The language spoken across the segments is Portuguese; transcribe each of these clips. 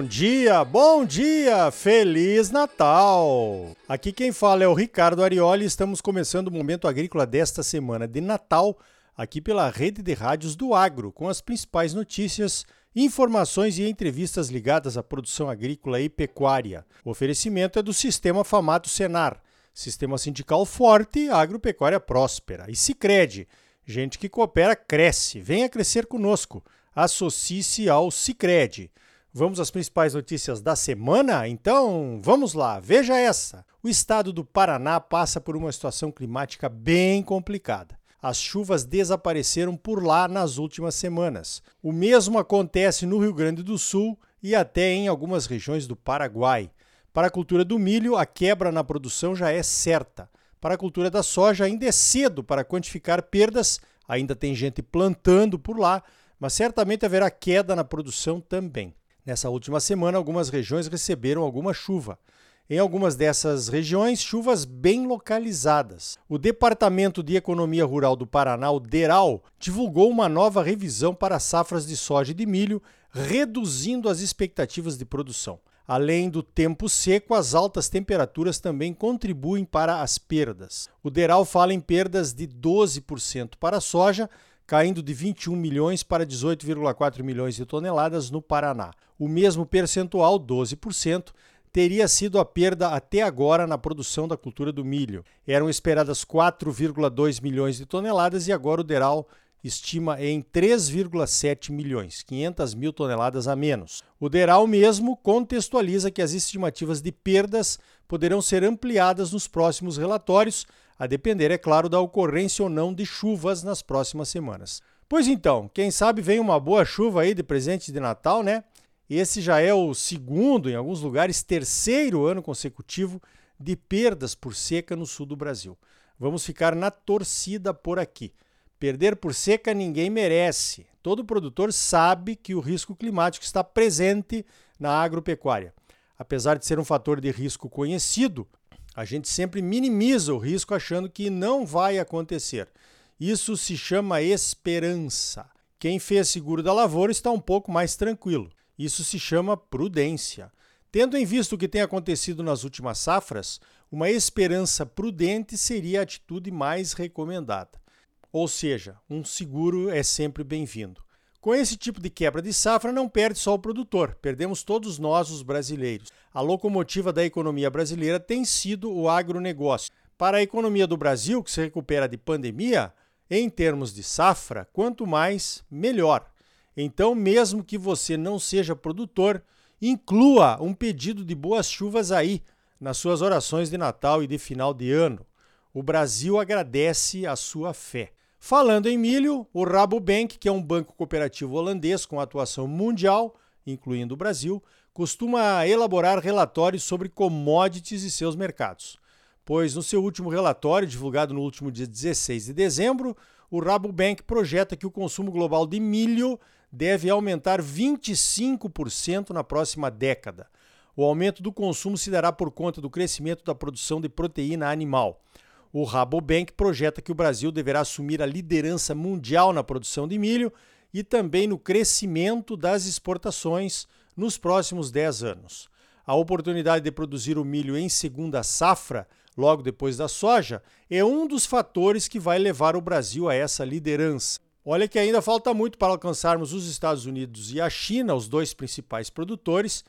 Bom dia, bom dia, Feliz Natal! Aqui quem fala é o Ricardo Arioli e estamos começando o Momento Agrícola desta semana de Natal, aqui pela rede de rádios do Agro, com as principais notícias, informações e entrevistas ligadas à produção agrícola e pecuária. O oferecimento é do Sistema Famato Senar, Sistema Sindical Forte, Agropecuária Próspera. E Sicredi, gente que coopera cresce, venha crescer conosco. Associe-se ao Sicredi. Vamos às principais notícias da semana? Então, vamos lá, veja essa. O estado do Paraná passa por uma situação climática bem complicada. As chuvas desapareceram por lá nas últimas semanas. O mesmo acontece no Rio Grande do Sul e até em algumas regiões do Paraguai. Para a cultura do milho, a quebra na produção já é certa. Para a cultura da soja, ainda é cedo para quantificar perdas, ainda tem gente plantando por lá, mas certamente haverá queda na produção também. Nessa última semana, algumas regiões receberam alguma chuva. Em algumas dessas regiões, chuvas bem localizadas. O Departamento de Economia Rural do Paraná, o DERAL, divulgou uma nova revisão para safras de soja e de milho, reduzindo as expectativas de produção. Além do tempo seco, as altas temperaturas também contribuem para as perdas. O DERAL fala em perdas de 12% para a soja caindo de 21 milhões para 18,4 milhões de toneladas no Paraná. O mesmo percentual, 12%, teria sido a perda até agora na produção da cultura do milho. Eram esperadas 4,2 milhões de toneladas e agora o Deral estima em 3,7 milhões, 500 mil toneladas a menos. O Deral mesmo contextualiza que as estimativas de perdas poderão ser ampliadas nos próximos relatórios, a depender, é claro, da ocorrência ou não de chuvas nas próximas semanas. Pois então, quem sabe vem uma boa chuva aí de presente de Natal, né? Esse já é o segundo, em alguns lugares, terceiro ano consecutivo de perdas por seca no sul do Brasil. Vamos ficar na torcida por aqui. Perder por seca ninguém merece. Todo produtor sabe que o risco climático está presente na agropecuária. Apesar de ser um fator de risco conhecido, a gente sempre minimiza o risco achando que não vai acontecer. Isso se chama esperança. Quem fez seguro da lavoura está um pouco mais tranquilo. Isso se chama prudência. Tendo em vista o que tem acontecido nas últimas safras, uma esperança prudente seria a atitude mais recomendada. Ou seja, um seguro é sempre bem-vindo. Com esse tipo de quebra de safra, não perde só o produtor, perdemos todos nós, os brasileiros. A locomotiva da economia brasileira tem sido o agronegócio. Para a economia do Brasil, que se recupera de pandemia, em termos de safra, quanto mais, melhor. Então, mesmo que você não seja produtor, inclua um pedido de boas chuvas aí nas suas orações de Natal e de final de ano. O Brasil agradece a sua fé. Falando em milho, o Rabobank, que é um banco cooperativo holandês com atuação mundial, incluindo o Brasil, costuma elaborar relatórios sobre commodities e seus mercados. Pois no seu último relatório, divulgado no último dia 16 de dezembro, o Rabobank projeta que o consumo global de milho deve aumentar 25% na próxima década. O aumento do consumo se dará por conta do crescimento da produção de proteína animal. O Rabobank projeta que o Brasil deverá assumir a liderança mundial na produção de milho e também no crescimento das exportações nos próximos 10 anos. A oportunidade de produzir o milho em segunda safra, logo depois da soja, é um dos fatores que vai levar o Brasil a essa liderança. Olha que ainda falta muito para alcançarmos os Estados Unidos e a China, os dois principais produtores,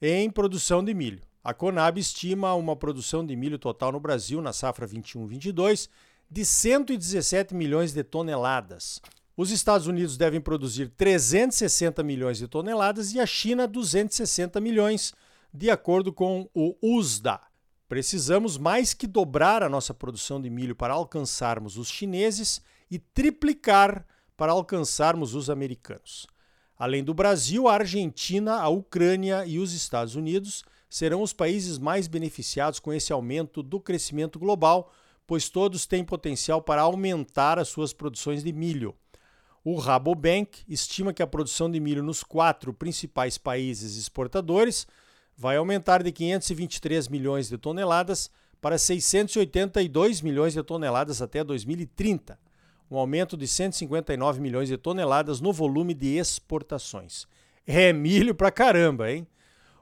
em produção de milho. A Conab estima uma produção de milho total no Brasil na safra 21-22 de 117 milhões de toneladas. Os Estados Unidos devem produzir 360 milhões de toneladas e a China 260 milhões, de acordo com o USDA. Precisamos mais que dobrar a nossa produção de milho para alcançarmos os chineses e triplicar para alcançarmos os americanos. Além do Brasil, a Argentina, a Ucrânia e os Estados Unidos serão os países mais beneficiados com esse aumento do crescimento global, pois todos têm potencial para aumentar as suas produções de milho. O Rabobank estima que a produção de milho nos quatro principais países exportadores vai aumentar de 523 milhões de toneladas para 682 milhões de toneladas até 2030, um aumento de 159 milhões de toneladas no volume de exportações. É milho pra caramba, hein?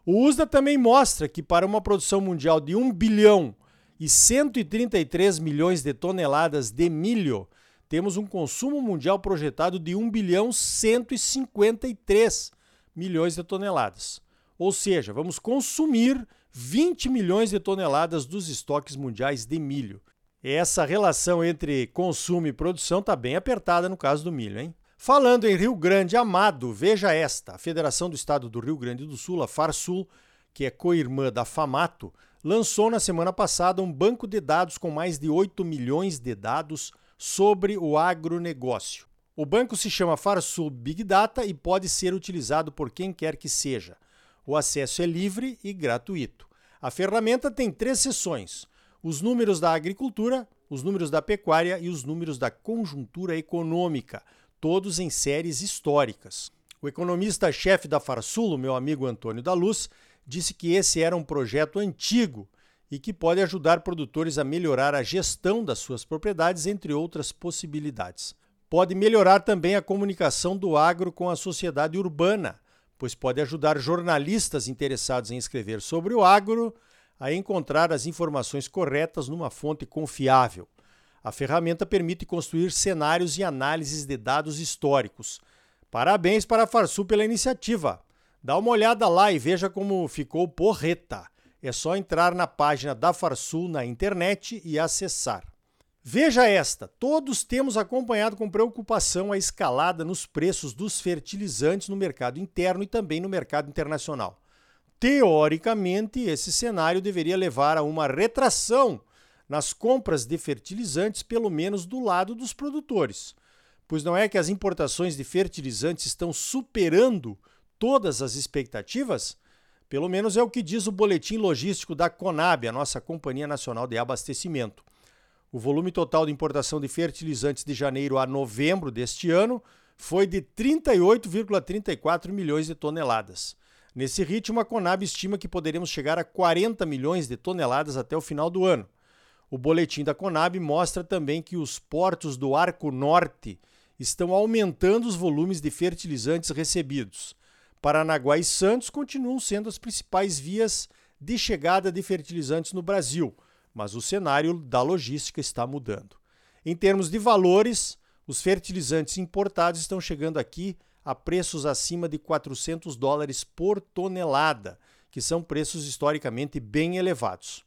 O USDA também mostra que para uma produção mundial de 1 bilhão e 133 milhões de toneladas de milho, temos um consumo mundial projetado de 1 bilhão 153 milhões de toneladas. Ou seja, vamos consumir 20 milhões de toneladas dos estoques mundiais de milho. Essa relação entre consumo e produção está bem apertada no caso do milho, hein? Falando em Rio Grande Amado, veja esta: a Federação do Estado do Rio Grande do Sul, a Farsul, que é co-irmã da Famato, lançou na semana passada um banco de dados com mais de 8 milhões de dados sobre o agronegócio. O banco se chama Farsul Big Data e pode ser utilizado por quem quer que seja. O acesso é livre e gratuito. A ferramenta tem três seções: os números da agricultura, os números da pecuária e os números da conjuntura econômica todos em séries históricas. O economista-chefe da Farsul, meu amigo Antônio da Luz, disse que esse era um projeto antigo e que pode ajudar produtores a melhorar a gestão das suas propriedades, entre outras possibilidades. Pode melhorar também a comunicação do agro com a sociedade urbana, pois pode ajudar jornalistas interessados em escrever sobre o agro a encontrar as informações corretas numa fonte confiável. A ferramenta permite construir cenários e análises de dados históricos. Parabéns para a Farsul pela iniciativa. Dá uma olhada lá e veja como ficou porreta. É só entrar na página da Farsul na internet e acessar. Veja esta: todos temos acompanhado com preocupação a escalada nos preços dos fertilizantes no mercado interno e também no mercado internacional. Teoricamente, esse cenário deveria levar a uma retração nas compras de fertilizantes, pelo menos do lado dos produtores. Pois não é que as importações de fertilizantes estão superando todas as expectativas? Pelo menos é o que diz o boletim logístico da Conab, a nossa Companhia Nacional de Abastecimento. O volume total de importação de fertilizantes de janeiro a novembro deste ano foi de 38,34 milhões de toneladas. Nesse ritmo, a Conab estima que poderemos chegar a 40 milhões de toneladas até o final do ano. O boletim da Conab mostra também que os portos do Arco Norte estão aumentando os volumes de fertilizantes recebidos. Paranaguá e Santos continuam sendo as principais vias de chegada de fertilizantes no Brasil, mas o cenário da logística está mudando. Em termos de valores, os fertilizantes importados estão chegando aqui a preços acima de 400 dólares por tonelada, que são preços historicamente bem elevados.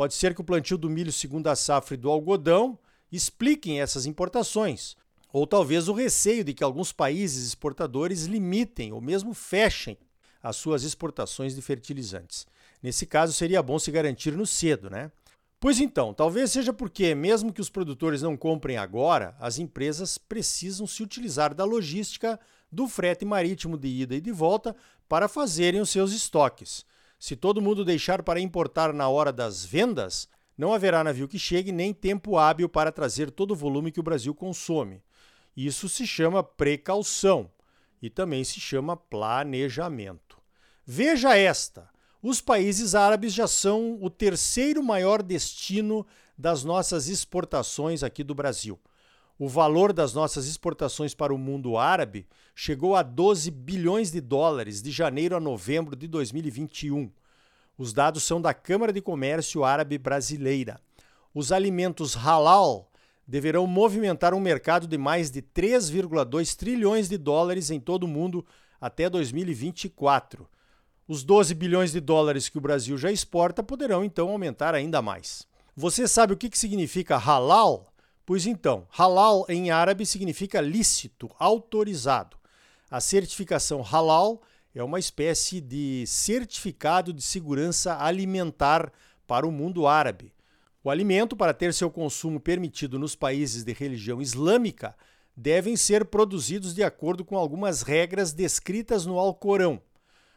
Pode ser que o plantio do milho segundo a safra e do algodão expliquem essas importações, ou talvez o receio de que alguns países exportadores limitem ou mesmo fechem as suas exportações de fertilizantes. Nesse caso, seria bom se garantir no cedo, né? Pois então, talvez seja porque, mesmo que os produtores não comprem agora, as empresas precisam se utilizar da logística do frete marítimo de ida e de volta para fazerem os seus estoques. Se todo mundo deixar para importar na hora das vendas, não haverá navio que chegue nem tempo hábil para trazer todo o volume que o Brasil consome. Isso se chama precaução e também se chama planejamento. Veja esta: os países árabes já são o terceiro maior destino das nossas exportações aqui do Brasil. O valor das nossas exportações para o mundo árabe chegou a 12 bilhões de dólares de janeiro a novembro de 2021. Os dados são da Câmara de Comércio Árabe Brasileira. Os alimentos halal deverão movimentar um mercado de mais de 3,2 trilhões de dólares em todo o mundo até 2024. Os 12 bilhões de dólares que o Brasil já exporta poderão então aumentar ainda mais. Você sabe o que significa halal? Pois então, halal em árabe significa lícito, autorizado. A certificação halal é uma espécie de certificado de segurança alimentar para o mundo árabe. O alimento, para ter seu consumo permitido nos países de religião islâmica, devem ser produzidos de acordo com algumas regras descritas no Alcorão.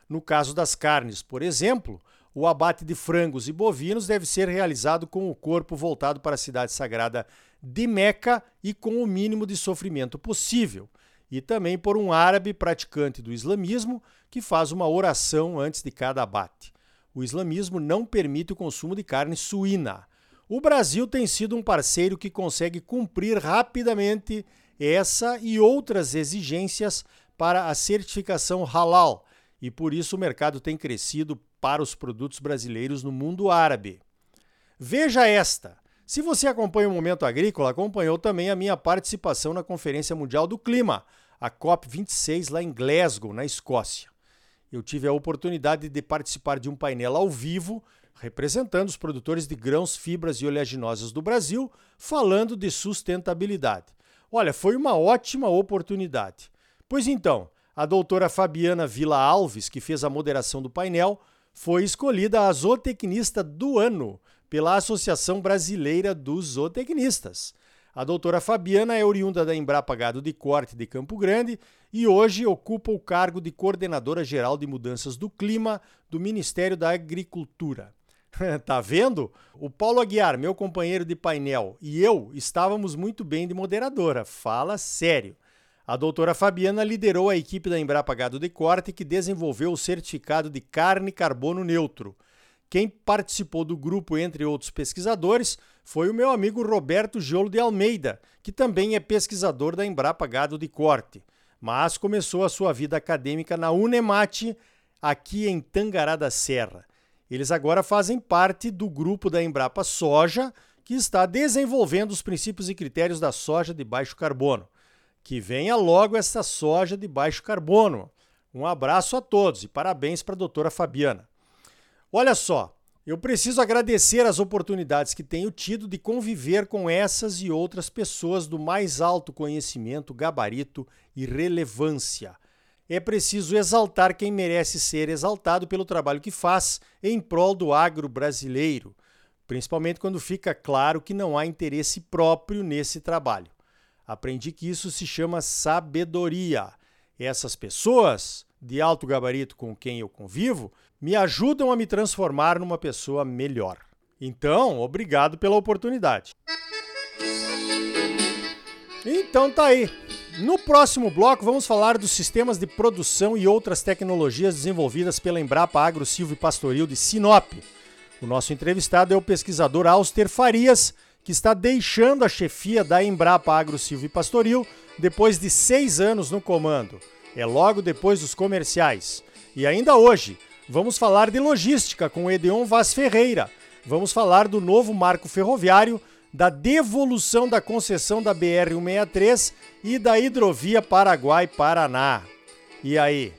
No caso das carnes, por exemplo, o abate de frangos e bovinos deve ser realizado com o corpo voltado para a cidade sagrada de Meca e com o mínimo de sofrimento possível, e também por um árabe praticante do islamismo que faz uma oração antes de cada abate. O islamismo não permite o consumo de carne suína. O Brasil tem sido um parceiro que consegue cumprir rapidamente essa e outras exigências para a certificação halal e por isso o mercado tem crescido para os produtos brasileiros no mundo árabe. Veja esta. Se você acompanha o Momento Agrícola, acompanhou também a minha participação na Conferência Mundial do Clima, a COP26, lá em Glasgow, na Escócia. Eu tive a oportunidade de participar de um painel ao vivo, representando os produtores de grãos, fibras e oleaginosas do Brasil, falando de sustentabilidade. Olha, foi uma ótima oportunidade. Pois então, a doutora Fabiana Vila Alves, que fez a moderação do painel, foi escolhida a zootecnista do ano pela Associação Brasileira dos Zootecnistas. A doutora Fabiana é oriunda da Embrapa Gado de Corte de Campo Grande e hoje ocupa o cargo de coordenadora geral de mudanças do clima do Ministério da Agricultura. tá vendo? O Paulo Aguiar, meu companheiro de painel, e eu estávamos muito bem de moderadora. Fala sério. A doutora Fabiana liderou a equipe da Embrapa Gado de Corte que desenvolveu o certificado de carne carbono neutro. Quem participou do grupo, entre outros pesquisadores, foi o meu amigo Roberto Giolo de Almeida, que também é pesquisador da Embrapa Gado de Corte, mas começou a sua vida acadêmica na Unemate, aqui em Tangará da Serra. Eles agora fazem parte do grupo da Embrapa Soja, que está desenvolvendo os princípios e critérios da soja de baixo carbono. Que venha logo essa soja de baixo carbono. Um abraço a todos e parabéns para a doutora Fabiana. Olha só, eu preciso agradecer as oportunidades que tenho tido de conviver com essas e outras pessoas do mais alto conhecimento, gabarito e relevância. É preciso exaltar quem merece ser exaltado pelo trabalho que faz em prol do agro brasileiro, principalmente quando fica claro que não há interesse próprio nesse trabalho. Aprendi que isso se chama sabedoria. Essas pessoas de alto gabarito com quem eu convivo me ajudam a me transformar numa pessoa melhor. Então, obrigado pela oportunidade. Então tá aí. No próximo bloco vamos falar dos sistemas de produção e outras tecnologias desenvolvidas pela Embrapa Agro Silvio Pastoril de Sinop. O nosso entrevistado é o pesquisador Auster Farias, que está deixando a chefia da Embrapa Agro Silvio Pastoril depois de seis anos no comando. É logo depois dos comerciais. E ainda hoje, vamos falar de logística com Edeon Vaz Ferreira. Vamos falar do novo marco ferroviário, da devolução da concessão da BR-163 e da hidrovia Paraguai-Paraná. E aí,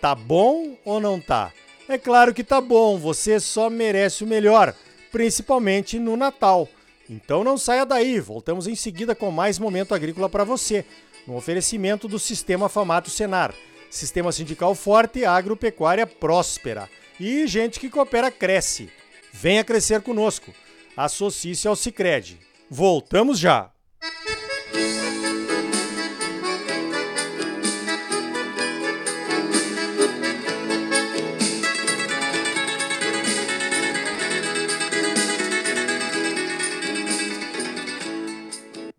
tá bom ou não tá? É claro que tá bom, você só merece o melhor, principalmente no Natal. Então não saia daí, voltamos em seguida com mais momento agrícola para você, no oferecimento do Sistema Famato Senar, Sistema Sindical Forte, Agropecuária Próspera. E gente que coopera cresce. Venha crescer conosco. Associe-se ao Sicredi. Voltamos já.